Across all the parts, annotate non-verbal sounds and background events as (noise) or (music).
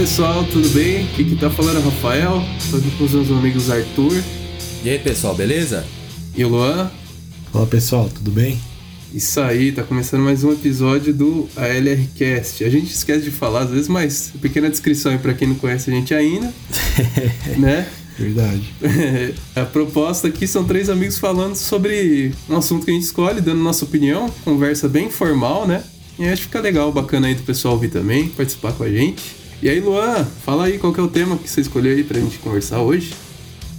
pessoal, tudo bem? Aqui que tá falando é o Rafael, tô aqui com os meus amigos Arthur. E aí pessoal, beleza? E o Luan. Fala pessoal, tudo bem? Isso aí, tá começando mais um episódio do ALRcast. A gente esquece de falar às vezes, mas pequena descrição aí pra quem não conhece a gente ainda, (laughs) né? Verdade. (laughs) a proposta aqui são três amigos falando sobre um assunto que a gente escolhe, dando nossa opinião, conversa bem informal, né? E acho que fica legal, bacana aí do pessoal ouvir também, participar com a gente. E aí, Luan, fala aí qual que é o tema que você escolheu aí pra gente conversar hoje.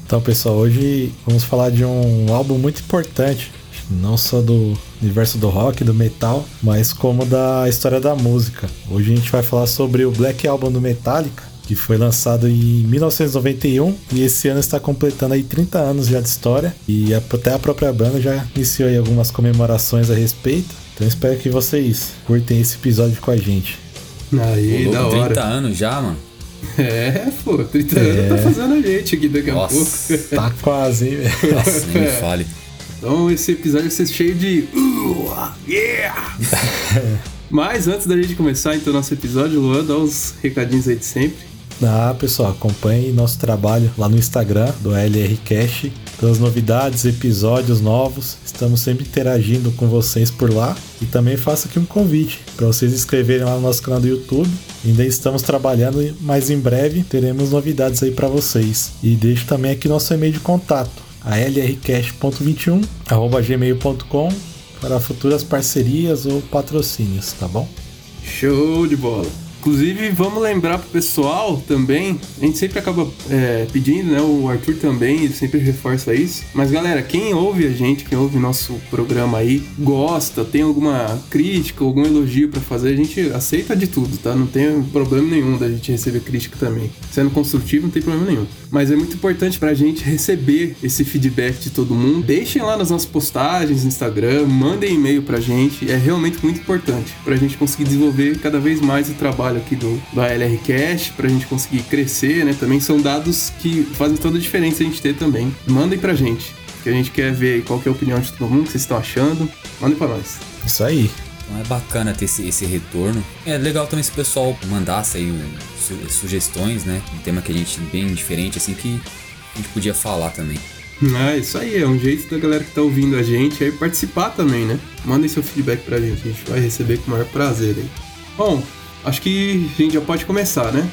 Então, pessoal, hoje vamos falar de um álbum muito importante, não só do universo do rock, do metal, mas como da história da música. Hoje a gente vai falar sobre o Black Album do Metallica, que foi lançado em 1991 e esse ano está completando aí 30 anos já de história e até a própria banda já iniciou aí algumas comemorações a respeito. Então espero que vocês curtem esse episódio com a gente. Aí, Pô, da hora. 30 anos já, mano. (laughs) É, pô, 30 anos É. tá fazendo a gente aqui daqui a Nossa. pouco. (laughs) Tá quase, hein, velho? (laughs) Nossa, nem me fale. Então esse episódio vai ser cheio de. Uh, yeah! Mas antes da gente começar então nosso episódio, Luan, dá os recadinhos aí de sempre. Ah, pessoal, acompanhe nosso trabalho lá no Instagram do LRCast. Todas as novidades, episódios novos. Estamos sempre interagindo com vocês por lá. E também faço aqui um convite para vocês inscreverem lá no nosso canal do YouTube. Ainda estamos trabalhando, mas em breve teremos novidades aí para vocês. E deixo também aqui nosso e-mail de contato, a lrcast.21 arroba gmail.com para futuras parcerias ou patrocínios, tá bom? Show de bola. Inclusive, vamos lembrar pro pessoal também, a gente sempre acaba é, pedindo, né? O Arthur também, ele sempre reforça isso. Mas galera, quem ouve a gente, quem ouve nosso programa aí, gosta, tem alguma crítica, algum elogio pra fazer, a gente aceita de tudo, tá? Não tem problema nenhum da gente receber crítica também. Sendo construtivo, não tem problema nenhum. Mas é muito importante pra gente receber esse feedback de todo mundo. Deixem lá nas nossas postagens no Instagram, mandem e-mail pra gente, é realmente muito importante pra gente conseguir desenvolver cada vez mais o trabalho aqui do, do ALRcast, pra gente conseguir crescer, né? Também são dados que fazem toda a diferença a gente ter também. Mandem pra gente, que a gente quer ver qual que é a opinião de todo mundo, o que vocês estão achando. Mandem pra nós. Isso aí. Então é bacana ter esse, esse retorno. É legal também se o pessoal mandasse aí um, su- sugestões, né? Um tema que a gente bem diferente, assim, que a gente podia falar também. Ah, isso aí, é um jeito da galera que tá ouvindo a gente aí participar também, né? Mandem seu feedback pra gente, a gente vai receber com o maior prazer aí. Bom, acho que a gente já pode começar, né?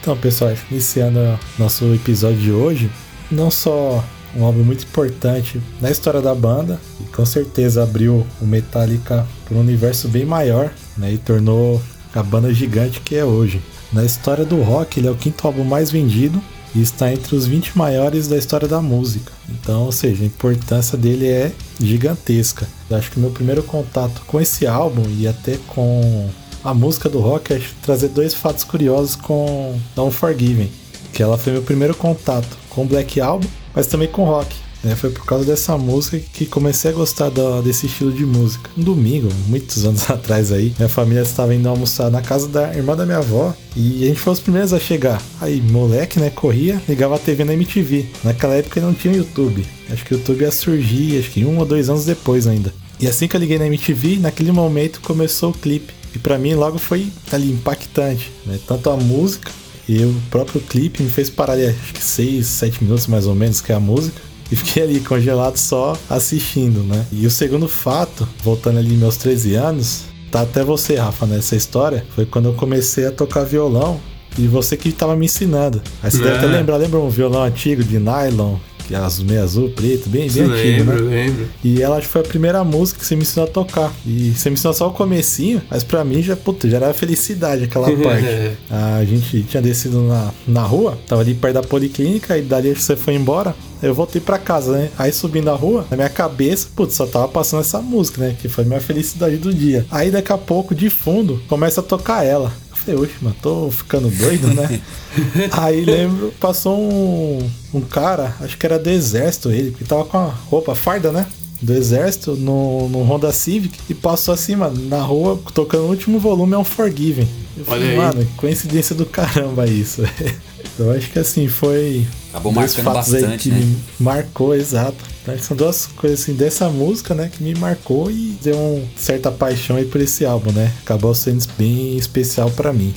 Então, pessoal, iniciando nosso episódio de hoje, não só um álbum muito importante na história da banda, e com certeza abriu o Metallica para um universo bem maior, né, e tornou a banda gigante que é hoje. Na história do rock, ele é o quinto álbum mais vendido e está entre os 20 maiores da história da música. Então, ou seja, a importância dele é gigantesca. Eu acho que meu primeiro contato com esse álbum e até com a música do rock é trazer dois fatos curiosos com Unforgiven, que ela foi meu primeiro contato com Black Album, mas também com rock. Né? Foi por causa dessa música que comecei a gostar da- desse estilo de música. Um domingo, muitos anos (laughs) atrás aí, minha família estava indo almoçar na casa da irmã da minha avó e a gente foi os primeiros a chegar. Aí, moleque, né, corria, ligava a TV na MTV. Naquela época não tinha YouTube. Acho que o YouTube ia surgir, acho que um ou dois anos depois ainda. E assim que eu liguei na MTV, naquele momento começou o clipe. E pra mim logo foi ali impactante, né? Tanto a música e o próprio clipe me fez parar ali, acho que 6, 7 minutos mais ou menos, que é a música. E fiquei ali congelado só assistindo, né? E o segundo fato, voltando ali meus 13 anos, tá até você, Rafa, nessa história, foi quando eu comecei a tocar violão e você que tava me ensinando. Aí você deve até É. lembrar, lembra um violão antigo de nylon, é azul, meio azul, preto, bem, bem antigo, né? lembro, lembro. E ela foi a primeira música que você me ensinou a tocar. E você me ensinou só o comecinho, mas pra mim já, puta, já era felicidade aquela (laughs) parte. a gente tinha descido na, na rua, tava ali perto da policlínica, e dali você foi embora. Eu voltei pra casa, né? Aí subindo a rua, na minha cabeça, putz, só tava passando essa música, né? Que foi a minha felicidade do dia. Aí daqui a pouco, de fundo, começa a tocar ela. Falei, oxe, mano, tô ficando doido, né? (laughs) Aí lembro, passou um, um cara, acho que era do exército ele, que tava com a roupa farda, né? Do exército no, no Honda Civic e passou assim, mano, na rua, tocando o último volume é um Forgiven. Eu Olha falei, mano, coincidência do caramba isso. (laughs) Eu acho que assim, foi. Acabou marcando bastante, que né? me marcou, exato. Então, são duas coisas assim dessa música, né, que me marcou e deu uma certa paixão aí por esse álbum, né? Acabou sendo bem especial pra mim.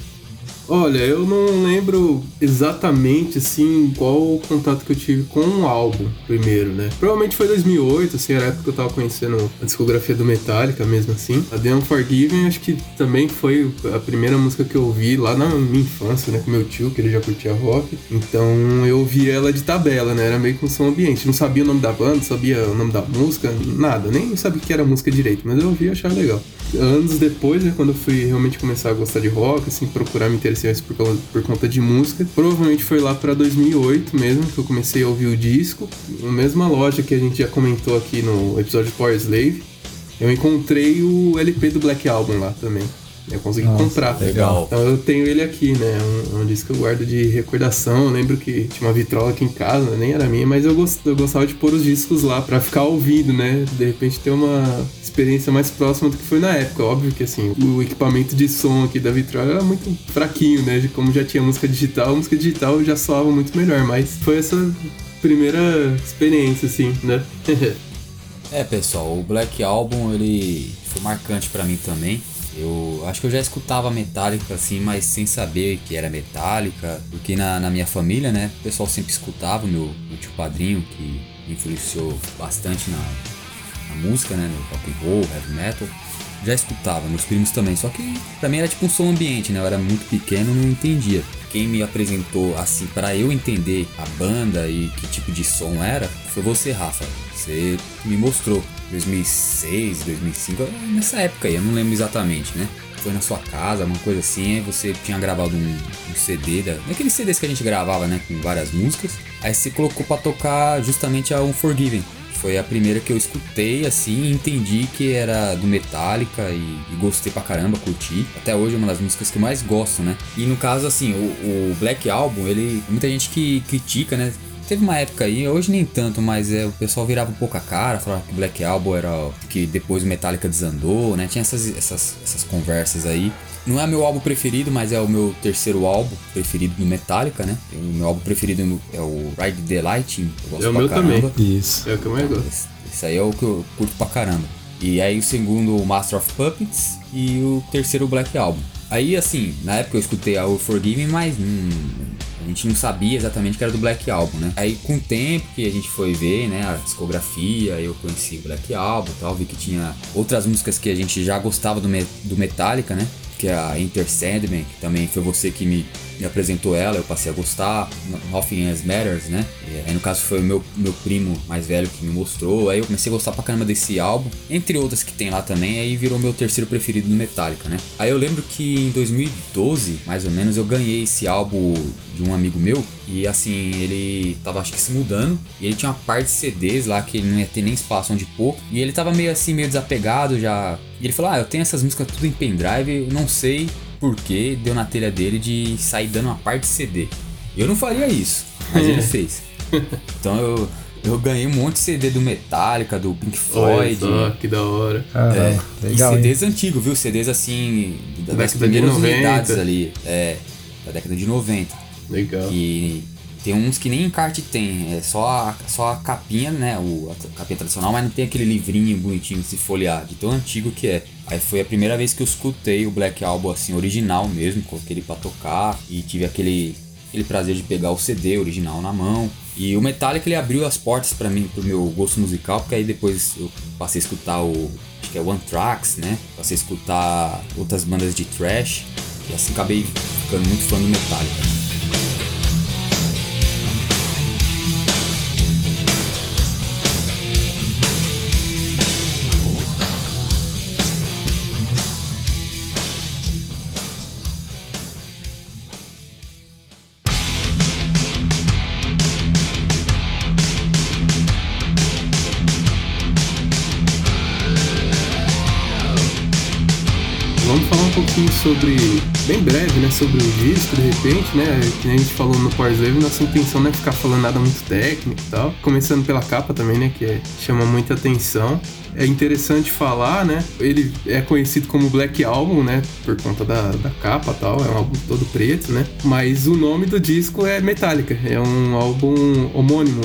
Olha, eu não lembro exatamente, assim, qual o contato que eu tive com o álbum primeiro, né? Provavelmente foi 2008, assim, era a época que eu tava conhecendo a discografia do Metallica mesmo assim. A The Unforgiven acho que também foi a primeira música que eu ouvi lá na minha infância, né? Com meu tio, que ele já curtia rock. Então eu ouvi ela de tabela, né? Era meio com som ambiente. Não sabia o nome da banda, sabia o nome da música, nada. Nem sabia que era música direito, mas eu ouvi e achava legal. Anos depois, né? Quando eu fui realmente começar a gostar de rock, assim, procurar me interessar por, por conta de música. Provavelmente foi lá para 2008 mesmo que eu comecei a ouvir o disco. Na mesma loja que a gente já comentou aqui no episódio Power Slave. Eu encontrei o LP do Black Album lá também. Eu consegui Nossa, comprar. Legal. Então eu tenho ele aqui, né? Um, um disco que eu guardo de recordação. Eu lembro que tinha uma vitrola aqui em casa, nem era minha, mas eu, gost, eu gostava de pôr os discos lá para ficar ouvindo, né? De repente ter uma experiência mais próxima do que foi na época. Óbvio que assim, o equipamento de som aqui da vitrola era muito fraquinho, né? De como já tinha música digital, a música digital já soava muito melhor, mas foi essa primeira experiência, assim, né? (laughs) é, pessoal, o Black Album ele foi marcante para mim também eu acho que eu já escutava Metallica assim, mas sem saber que era Metallica, porque na, na minha família, né, o pessoal sempre escutava, meu, meu tio padrinho, que influenciou bastante na, na música, né, no rock and roll, heavy metal, já escutava, meus primos também, só que pra mim era tipo um som ambiente, né, eu era muito pequeno, não entendia. Quem me apresentou assim para eu entender a banda e que tipo de som era, foi você, Rafa. Você me mostrou 2006, 2005, nessa época aí, eu não lembro exatamente, né? Foi na sua casa, uma coisa assim, aí você tinha gravado um, um CD, da, daqueles CDs que a gente gravava, né, com várias músicas. Aí você colocou para tocar justamente a Unforgiven. Foi a primeira que eu escutei assim, entendi que era do Metallica e, e, gostei pra caramba, curti. Até hoje é uma das músicas que eu mais gosto, né? E no caso, assim, o, o Black Album, ele. Muita gente que critica, né? Teve uma época aí, hoje nem tanto, mas é, o pessoal virava um pouco a cara, falava que Black Album era. que depois o Metallica desandou, né? Tinha essas, essas, essas conversas aí. Não é meu álbum preferido, mas é o meu terceiro álbum preferido do Metallica, né? O meu álbum preferido é o Ride the Lightning. Eu gosto é o meu caramba. também. Isso. É o que eu mais gosto. Esse, esse aí é o que eu curto pra caramba. E aí o segundo, o Master of Puppets. E o terceiro, o Black Album. Aí, assim, na época eu escutei a Forgive Me, mas hum, a gente não sabia exatamente que era do Black Album, né? Aí com o tempo que a gente foi ver, né, a discografia, eu conheci o Black Album tal, vi que tinha outras músicas que a gente já gostava do, do Metallica, né? Que é a Enter Sandman, que também foi você que me me apresentou ela, eu passei a gostar. Nothing Else Matters, né? E aí no caso foi o meu, meu primo mais velho que me mostrou. Aí eu comecei a gostar pra caramba desse álbum, entre outras que tem lá também. Aí virou meu terceiro preferido do Metallica, né? Aí eu lembro que em 2012, mais ou menos, eu ganhei esse álbum de um amigo meu. E assim, ele tava acho que se mudando. E ele tinha uma parte de CDs lá que ele não ia ter nem espaço onde pôr. E ele tava meio assim, meio desapegado já. E ele falou: Ah, eu tenho essas músicas tudo em pendrive, não sei porque deu na telha dele de sair dando uma parte de CD. Eu não faria isso, mas ele fez. (laughs) Então eu, eu ganhei um monte de CD do Metallica, do Pink Floyd. Olha só, que da hora. é, legal, e CDs hein? antigos, viu? CDs assim, da das primeiras unidades ali. É, da década de 90. Legal. Que tem uns que nem encarte tem, é só a, só a capinha, né? O, a capinha tradicional, mas não tem aquele livrinho bonitinho se folhear, de tão antigo que é. Aí foi a primeira vez que eu escutei o Black Album assim, original mesmo, coloquei ele pra tocar e tive aquele, aquele prazer de pegar o CD original na mão. E o Metallica ele abriu as portas para mim, pro meu gosto musical, porque aí depois eu passei a escutar o. Acho que é One Tracks, né? Passei a escutar outras bandas de thrash. E assim acabei ficando muito fã do Metallica. Pouquinho sobre, bem breve, né, sobre o disco, de repente, né, que a gente falou no Power Slave, nossa intenção não é ficar falando nada muito técnico e tal. Começando pela capa também, né, que é, chama muita atenção. É interessante falar, né, ele é conhecido como Black Album, né, por conta da, da capa e tal, é um álbum todo preto, né, mas o nome do disco é Metallica, é um álbum homônimo,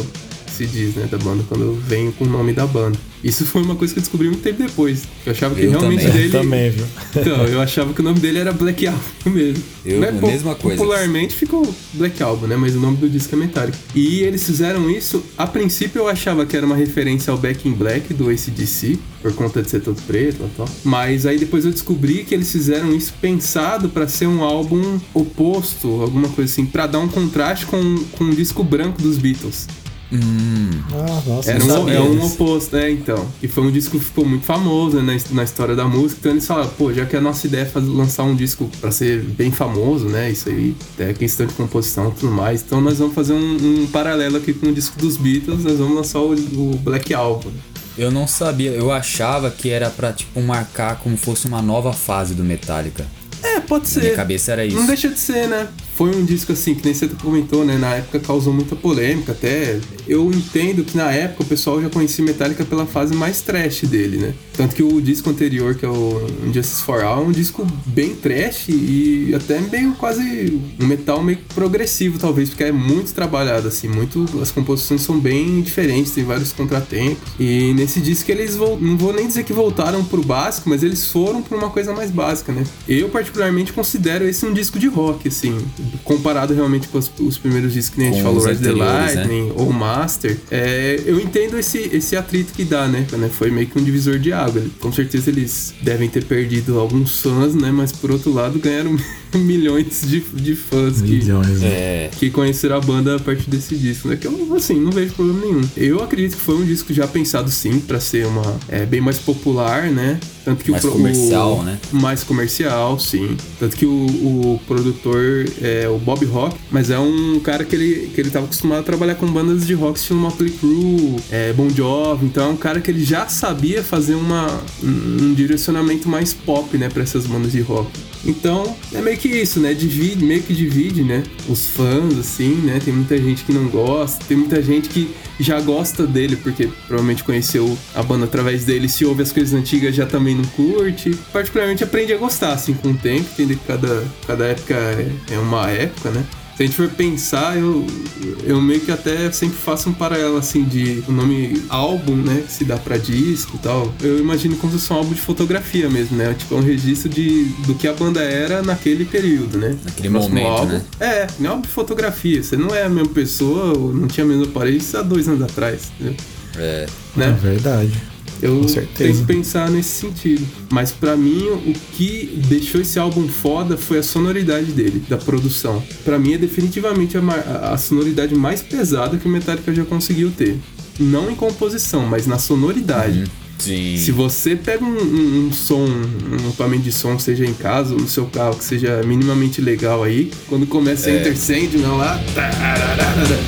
se diz, né, da banda, quando vem com o nome da banda. Isso foi uma coisa que eu descobri muito tempo depois. Eu achava que Eu realmente também. dele. Eu também, viu? Então, eu achava que o nome dele era Black Album mesmo. Eu, a po- mesma coisa. Popularmente ficou Black Album, né? Mas o nome do disco é Metallica. E eles fizeram isso, a princípio eu achava que era uma referência ao Back in Black do ACDC, por conta de ser todo preto e tal. Mas aí depois eu descobri que eles fizeram isso pensado pra ser um álbum oposto, alguma coisa assim, pra dar um contraste com, com o disco branco dos Beatles. Hum, Ah, nossa, Era um, é um oposto, né? Então. E foi um disco que ficou muito famoso né, na, na história da música. Então eles falaram, pô, já que a nossa ideia é fazer, lançar um disco pra ser bem famoso, né? Isso aí é questão de composição e tudo mais. Então nós vamos fazer um, um paralelo aqui com o disco dos Beatles, nós vamos lançar o, o Black Album. eu não sabia, eu achava que era pra, tipo, marcar como fosse uma nova fase do Metallica. É, pode Na minha ser. cabeça era isso. Não deixa de ser, né? Foi um disco assim, que nem você comentou, né? Na época causou muita polêmica, até. Eu entendo que na época o pessoal já conhecia Metallica pela fase mais trash dele, né? Tanto que o disco anterior, que é o Injustice for All, é um disco bem trash e até meio quase um metal meio progressivo, talvez, porque é muito trabalhado, assim, muito. As composições são bem diferentes, tem vários contratempos. E nesse disco eles não vou nem dizer que voltaram pro básico, mas eles foram pra uma coisa mais básica, né? Eu, particularmente, considero esse um disco de rock, assim, comparado realmente com os, os primeiros discos que nem a gente Com falou, Rise the né? Lightning ou Master. É, eu entendo esse, esse atrito que dá, né? Né, Foi meio que um divisor de água. Com certeza eles devem ter perdido alguns fãs, né? Mas por outro lado, ganharam milhões de, de fãs que, Milhões. né? É, que conheceram a banda a partir desse disco, né? Que eu, assim, não vejo problema nenhum. Eu acredito que foi um disco já pensado sim pra ser uma é, bem mais popular, né? Tanto que Mais o, comercial, o- né? Mais comercial, sim. Tanto que o, o produtor é o Bob Rock, mas é um cara que ele, que ele tava acostumado a trabalhar com bandas de rock estilo Motley Crue, é, Bon Jovi, então é um cara que ele já sabia fazer uma, um, um direcionamento mais pop, né, pra essas bandas de rock. Então, é meio que isso, né? Divide, meio que divide, né? Os fãs, assim, né? Tem muita gente que não gosta, tem muita gente que já gosta dele, porque provavelmente conheceu a banda através dele, se ouve as coisas antigas já também não curte. Particularmente aprende a gostar, assim, com o tempo, entender que cada, cada época é, é uma época, né? Se a gente for pensar, eu, eu meio que até sempre faço um paralelo assim de o nome álbum, né? Que se dá pra disco e tal. Eu imagino como se fosse um álbum de fotografia mesmo, né? Tipo, é um registro de, do que a banda era naquele período, né? Naquele O próximo momento, né? É, é um álbum de fotografia. Você não é a mesma pessoa, não tinha a mesma aparência há dois anos atrás, entendeu? é. É Né? verdade. Eu tento pensar nesse sentido. Mas pra mim, o que deixou esse álbum foda foi a sonoridade dele, da produção. Pra mim é definitivamente a, a sonoridade mais pesada que o Metallica já conseguiu ter. Não em composição, mas na sonoridade. Sim. Se você pega um, um- um som, um equipamento de som, seja em casa ou no seu carro, que seja minimamente legal aí, quando começa a É. Enter Sandman lá. tararara,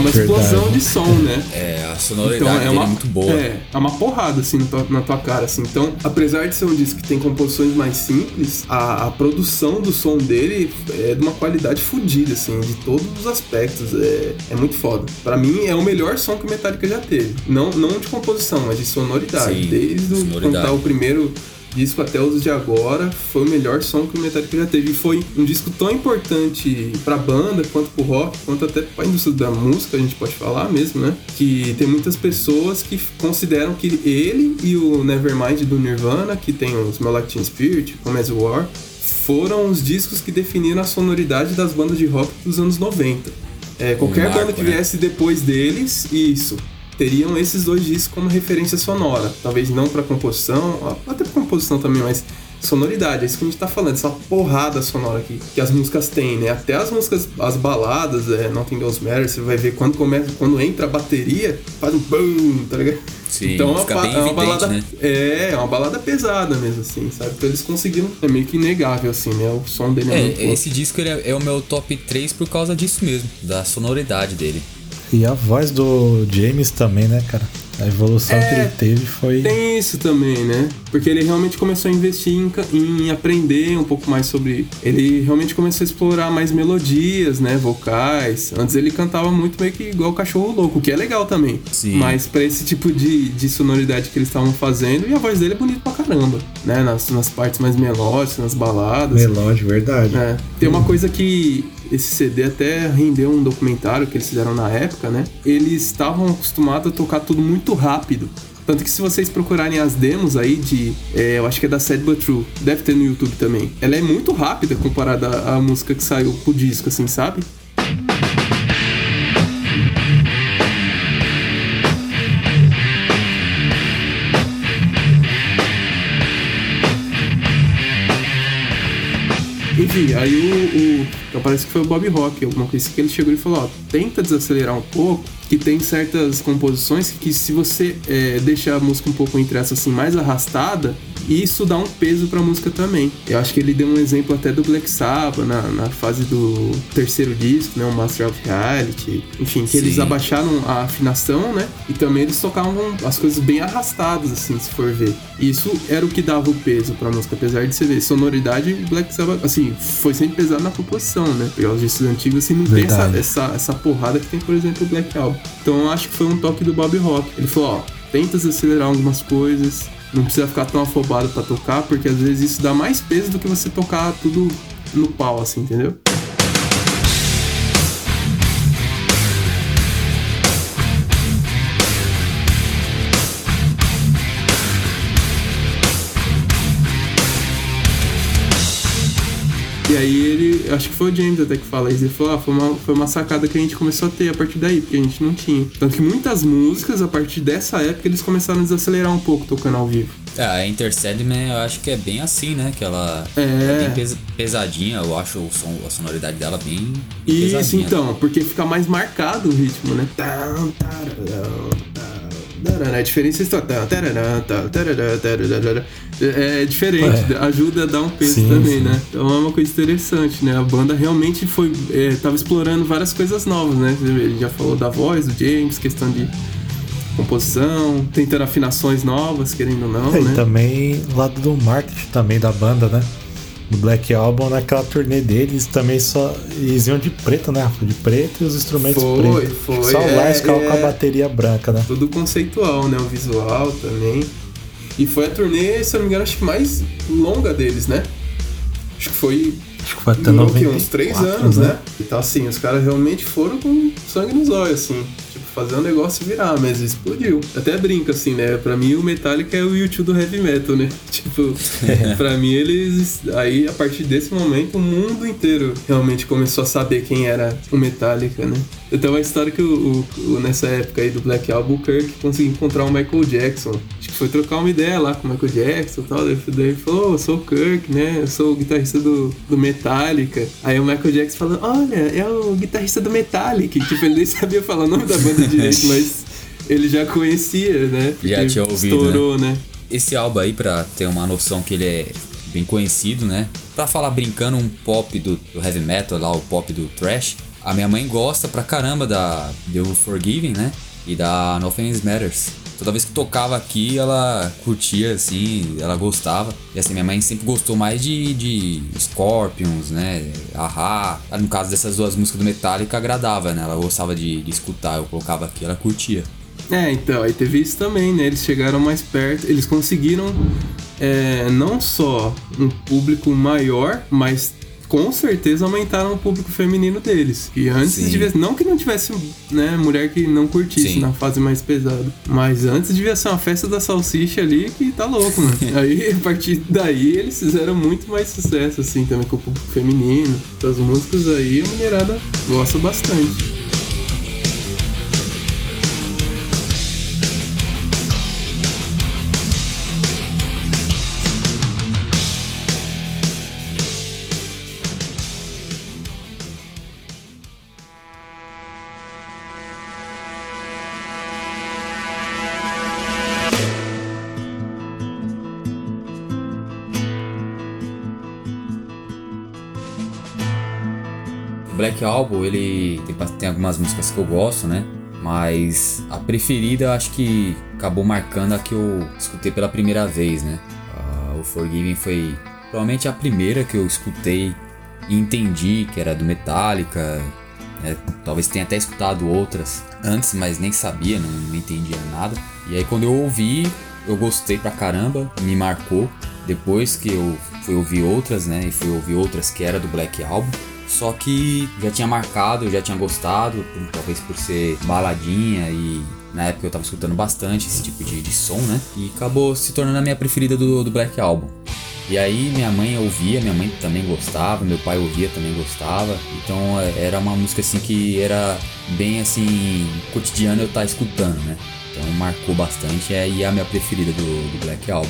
uma Verdade. explosão de som, né? É, a sonoridade dele é muito boa. É, é uma porrada, assim, na tua, na tua cara, assim. Então, apesar de ser um disco que tem composições mais simples, a, a produção do som dele é de uma qualidade fodida, assim, de todos os aspectos. É, é muito foda. Pra mim, é o melhor som que o Metallica já teve. Não, não de composição, mas de sonoridade. Sim, Desde o, sonoridade. quando tá o primeiro disco até os de agora foi o melhor som que o Metallica já teve. E foi um disco tão importante pra banda, quanto pro rock, quanto até pra indústria da música, a gente pode falar mesmo, né? Que tem muitas pessoas que consideram que ele e o Nevermind do Nirvana, que tem os Teen Spirit, Come As Are, foram os discos que definiram a sonoridade das bandas de rock dos anos 90. É, qualquer marco, banda que né? viesse depois deles, isso teriam esses dois discos como referência sonora. Talvez não pra composição, até pra composição também, mas sonoridade, é isso que a gente tá falando, essa porrada sonora que, que as músicas têm, né? Até as músicas, as baladas, é, Nothing Else Matters, você vai ver quando começa, quando entra a bateria, faz um BUM, tá ligado? Sim, então é uma, é uma balada. né? É, é uma balada pesada mesmo, assim, sabe? Então eles conseguiram. É meio que inegável, assim, né? O som dele é, muito É, bom. esse disco ele é, é o meu top 3 por causa disso mesmo, da sonoridade dele. E a voz do James também, né, cara? A evolução é, que ele teve foi. Tem isso também, né? Porque ele realmente começou a investir em, em, aprender um pouco mais sobre. Ele realmente começou a explorar mais melodias, né? Vocais. Antes ele cantava muito meio que igual cachorro louco, que é legal também. Sim. Mas para esse tipo de, de sonoridade que eles estavam fazendo, e a voz dele é bonita pra caramba, né? Nas, nas partes mais melódicas, nas baladas. Melódico, verdade. É. Tem uma coisa que esse CD até rendeu um documentário que eles fizeram na época, né? Eles estavam acostumados a tocar tudo muito rápido. Tanto que se vocês procurarem as demos aí de. É, eu acho que é da Sad But True, deve ter no YouTube também. Ela é muito rápida comparada à música que saiu pro disco, assim, sabe? Enfim, aí o, então parece que foi o Bob Rock, alguma coisa que ele chegou e falou, ó, tenta desacelerar um pouco, que tem certas composições que se você é, deixar a música um pouco entre essas assim mais arrastada, e isso dá um peso pra música também. Eu acho que ele deu um exemplo até do Black Sabbath na, na fase do terceiro disco, né? O Master of Reality. Enfim, que Sim. eles abaixaram a afinação, né? E também eles tocavam as coisas bem arrastadas, assim, se for ver. E isso era o que dava o peso pra música, apesar de você ver sonoridade, Black Sabbath, assim, foi sempre pesado na composição, né? Pegar os discos antigos, assim, não Verdade. tem essa, essa, essa porrada que tem, por exemplo, o Black Album. Então eu acho que foi um toque do Bob Rock. Ele falou, ó, tenta acelerar algumas coisas, não precisa ficar tão afobado para tocar, porque às vezes isso dá mais peso do que você tocar tudo no pau, assim, entendeu? E aí ele, acho que foi o James até que fala isso, ele falou, ah, foi uma, foi uma sacada que a gente começou a ter a partir daí, porque a gente não tinha. Tanto que muitas músicas, a partir dessa época, eles começaram a desacelerar um pouco tocando ao vivo. É, a Intercedman eu acho que é bem assim, né? Que ela é, é bem pes pesadinha, eu acho o som, a sonoridade dela bem Isso, pesadinha. então, porque fica mais marcado o ritmo, né? A diferença está. É diferente, ajuda a dar um peso sim, também, sim. né? Então é uma coisa interessante, né? A banda realmente foi. É, tava explorando várias coisas novas, né? Ele já falou da voz do James, questão de composição, tentando afinações novas, querendo ou não, é, né? E também lado do marketing também da banda, né? No Black Album, naquela turnê deles, também só. Eles iam de preto, né? De preto e os instrumentos foi, pretos. Foi, Só o é, Lars é, com a bateria branca, né? Tudo conceitual, né? O visual também. E foi a turnê, se eu não me engano, acho que mais longa deles, né? Acho que foi. Acho que foi até 94, uns três anos, né? né? Então, assim, os caras realmente foram com sangue nos olhos, assim fazer um negócio virar, mas explodiu. Até brinco assim, né? Pra mim o Metallica é o YouTube do heavy metal, né? (laughs) Tipo, pra mim eles. Aí a partir desse momento o mundo inteiro realmente começou a saber quem era o Metallica, né? Então a história que o, o, nessa época aí do Black Album, o Kirk conseguiu encontrar o Michael Jackson. Acho que foi trocar uma ideia lá com o Michael Jackson e tal. Daí, ele falou, oh, eu sou o Kirk, né? Eu sou o guitarrista do, do Metallica. Aí o Michael Jackson falou, olha, é o guitarrista do Metallica. tipo, ele nem (laughs) sabia falar o nome da banda direito, (laughs) mas ele já conhecia, né? Já tinha ouvido, estourou, né? né? Esse álbum aí, pra ter uma noção que ele é bem conhecido, né? Pra falar brincando um pop do, do heavy metal lá, o pop do thrash, a minha mãe gosta pra caramba da The Forgiving, né? E da Nothing Matters. Toda vez que tocava aqui, ela curtia, assim, ela gostava. E assim, minha mãe sempre gostou mais de, de Scorpions, né? Ahá. No caso dessas duas músicas do Metallica, agradava, né? Ela gostava de, de escutar, eu colocava aqui, ela curtia. É, então, aí teve isso também, né? Eles chegaram mais perto, eles conseguiram é, não só um público maior, mas com certeza aumentaram o público feminino deles. E antes devia. Não que não tivesse, né, mulher que não curtisse Sim. na fase mais pesada. Mas antes devia ser uma festa da salsicha ali que tá louco, mano. (laughs) aí, a partir daí, eles fizeram muito mais sucesso, assim, também com o público feminino. As músicas aí, a mulherada gosta bastante. Black Album, ele tem, tem algumas músicas que eu gosto, né? Mas a preferida acho que acabou marcando a que eu escutei pela primeira vez, né? Uh, o Forgiving foi provavelmente a primeira que eu escutei e entendi que era do Metallica. Né? Talvez tenha até escutado outras antes, mas nem sabia, não, não entendia nada. E aí quando eu ouvi, eu gostei pra caramba, me marcou. Depois que eu fui ouvir outras, né? E fui ouvir outras que era do Black Album. Só que já tinha marcado, já tinha gostado, talvez por ser baladinha e na época eu tava escutando bastante esse tipo de, de som, né? E acabou se tornando a minha preferida do, do Black Album. E aí minha mãe ouvia, minha mãe também gostava, meu pai ouvia, também gostava. Então é, era uma música assim que era bem assim, cotidiano eu estar tá escutando, né? Então marcou bastante é, e é a minha preferida do, do Black Album.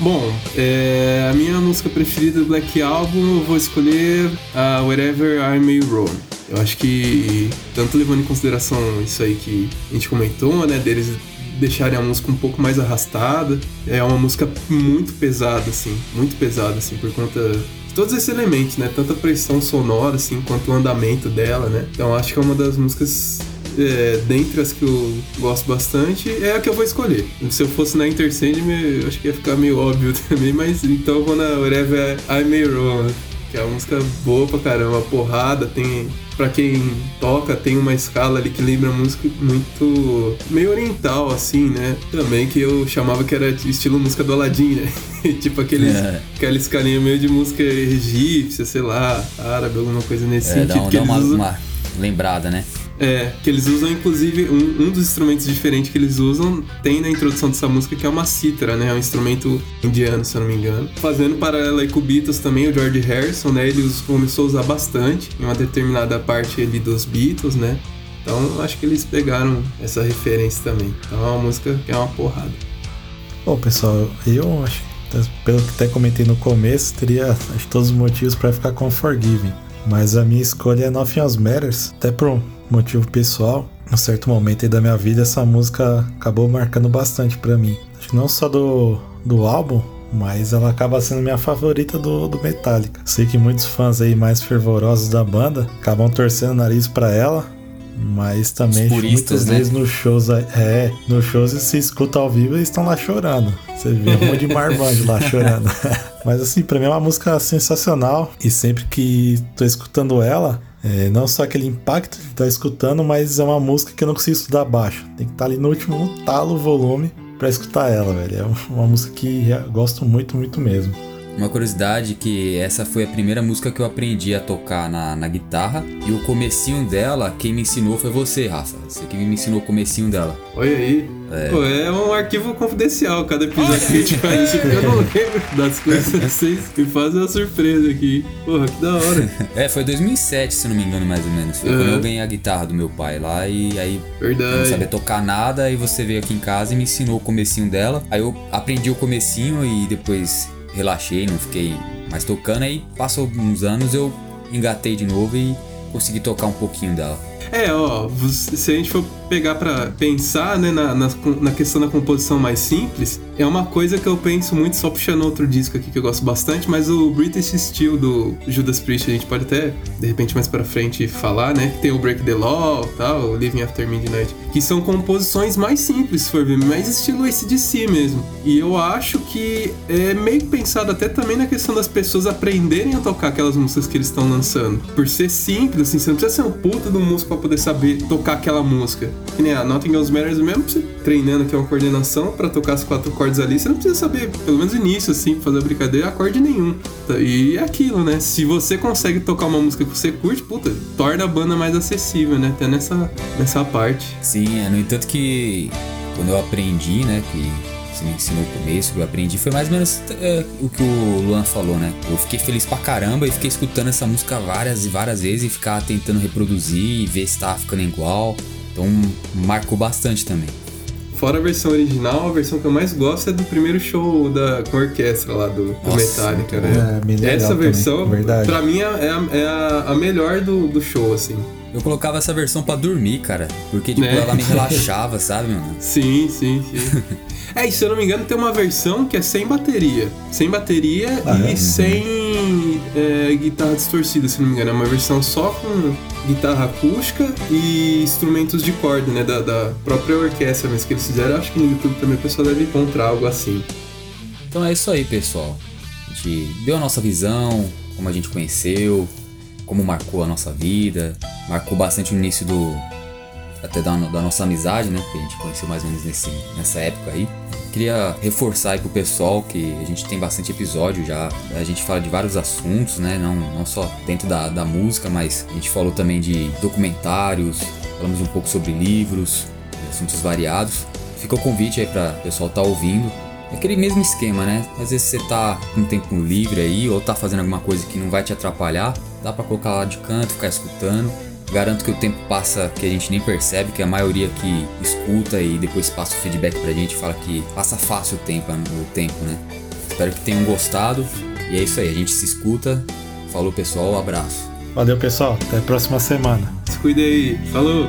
Bom, é, a minha música preferida do Black Album eu vou escolher a Wherever I May Roam. Eu acho que, tanto levando em consideração isso aí que a gente comentou, né, deles deixarem a música um pouco mais arrastada, é uma música muito pesada, assim, muito pesada, assim, por conta de todos esses elementos, né, tanto a pressão sonora, assim, quanto o andamento dela, né, então acho que é uma das músicas é, dentre as que eu gosto bastante, é a que eu vou escolher. Se eu fosse na Intercend, eu acho que ia ficar meio óbvio (laughs) também, mas então eu vou na Wherever I May Roam, que é uma música boa pra caramba, porrada, tem para quem toca, tem uma escala ali que lembra música muito meio oriental, assim, né? Também que eu chamava que era estilo música do Aladdin, né? (laughs) tipo aqueles, é. aquela escalinha meio de música egípcia, sei lá, árabe, alguma coisa nesse é, sentido. Dá, um, dá uma, usam... uma lembrada, né? É, que eles usam, inclusive, um, um, dos instrumentos diferentes que eles usam tem na introdução dessa música, que é uma cítara, né? É um instrumento indiano, se eu não me engano. Fazendo paralelo aí com Beatles também, o George Harrison, né? Ele começou a usar bastante em uma determinada parte ali dos Beatles, né? Então, acho que eles pegaram essa referência também. Então, é uma música que é uma porrada. Bom, pessoal, eu acho pelo que até comentei no começo, teria acho, todos os motivos para ficar com Forgiving. Mas a minha escolha é Nothing Else Matters, até um motivo pessoal. Num certo momento aí da minha vida, essa música acabou marcando bastante para mim. Acho que não só do, do álbum, mas ela acaba sendo minha favorita do, do Metallica. Sei que muitos fãs aí mais fervorosos da banda acabam torcendo o nariz para ela, mas também muitas né? vezes nos shows é, nos shows se escuta ao vivo e estão lá chorando. Você vê um monte de marmanjo lá (laughs) chorando. (laughs) Mas assim, pra mim é uma música sensacional e sempre que tô escutando ela, é, não só aquele impacto de estar tá escutando, mas é uma música que eu não consigo estudar baixo. Tem que estar tá ali no último talo volume para escutar ela, velho. É uma música que gosto muito, muito mesmo. Uma curiosidade que essa foi a primeira música que eu aprendi a tocar na, na guitarra e o comecinho dela, quem me ensinou foi você, Rafa. Você que me ensinou o comecinho dela. Olha aí. É. Pô, é um arquivo confidencial cada episódio que a gente faz porque (laughs) eu não lembro das coisas vocês (laughs) me fazem uma surpresa aqui. Porra, que da hora. (laughs) é, foi 2007, se não me engano, mais ou menos. Foi uhum. quando eu ganhei a guitarra do meu pai lá e aí Verdade. eu não sabia tocar nada e você veio aqui em casa e me ensinou o comecinho dela. Aí eu aprendi o comecinho e depois relaxei, não fiquei mais tocando. Aí passou uns anos, eu engatei de novo e consegui tocar um pouquinho dela. É, ó, se a gente for pegar para pensar, né, na, na, na, questão da composição mais simples, é uma coisa que eu penso muito, só puxando outro disco aqui que eu gosto bastante, mas o British Steel do Judas Priest, a gente pode até, de repente, mais para frente falar, né, que tem o Break the Law, tal, o Living After Midnight, que são composições mais simples, se for ver, mais estilo si mesmo. E eu acho que é meio pensado até também na questão das pessoas aprenderem a tocar aquelas músicas que eles estão lançando. Por ser simples, assim, você não precisa ser um puta de um músico pra poder saber tocar aquela música. Que nem a Nothing Else Matters mesmo, você treinando aqui uma coordenação para tocar as quatro acordes ali, você não precisa saber, pelo menos início, assim, fazer a brincadeira, acorde nenhum. E é aquilo, né? Se você consegue tocar uma música que você curte, puta, torna a banda mais acessível, né? Até nessa, nessa parte. Sim, é, no entanto que quando eu aprendi, né, que você me ensinou no começo, que eu aprendi, foi mais ou menos é, o que o Luan falou, né? Eu fiquei feliz pra caramba e fiquei escutando essa música várias e várias vezes e ficar tentando reproduzir e ver se tava ficando igual. Então marcou bastante também. Fora a versão original, a versão que eu mais gosto é do primeiro show da, com a orquestra lá do, do Nossa, Metallica, né? É, Essa versão, Verdade. pra mim, é, a, é a, a melhor do, do show, assim. Eu colocava essa versão para dormir, cara. Porque, tipo, é. ela me (laughs) relaxava, sabe, mano? Sim, sim, sim. (laughs) é, e se eu não me engano, tem uma versão que é sem bateria. Sem bateria ah, e é? sem é, guitarra distorcida, se não me engano. É uma versão só com guitarra acústica e instrumentos de corda, né? Da, da própria orquestra mas que eles fizeram. Acho que no YouTube também o pessoal deve encontrar algo assim. Então é isso aí, pessoal. A gente deu a nossa visão, como a gente conheceu, como marcou a nossa vida, marcou bastante o início do até da, da nossa amizade, né? Que a gente conheceu mais ou menos nesse, nessa época aí. Queria reforçar aí pro pessoal que a gente tem bastante episódio já. A gente fala de vários assuntos, né? Não, não só dentro da, da música, mas a gente falou também de documentários, falamos um pouco sobre livros, assuntos variados. Fica o convite aí para o pessoal estar tá ouvindo. É aquele mesmo esquema, né? Às vezes você tá com tempo livre aí ou tá fazendo alguma coisa que não vai te atrapalhar, dá para colocar lá de canto, ficar escutando. Garanto que o tempo passa que a gente nem percebe, que a maioria que escuta e depois passa o feedback pra gente fala que passa fácil o tempo, o tempo, né? Espero que tenham gostado. E é isso aí, a gente se escuta. Falou pessoal, um abraço. Valeu pessoal, até a próxima semana. Se cuide aí, falou!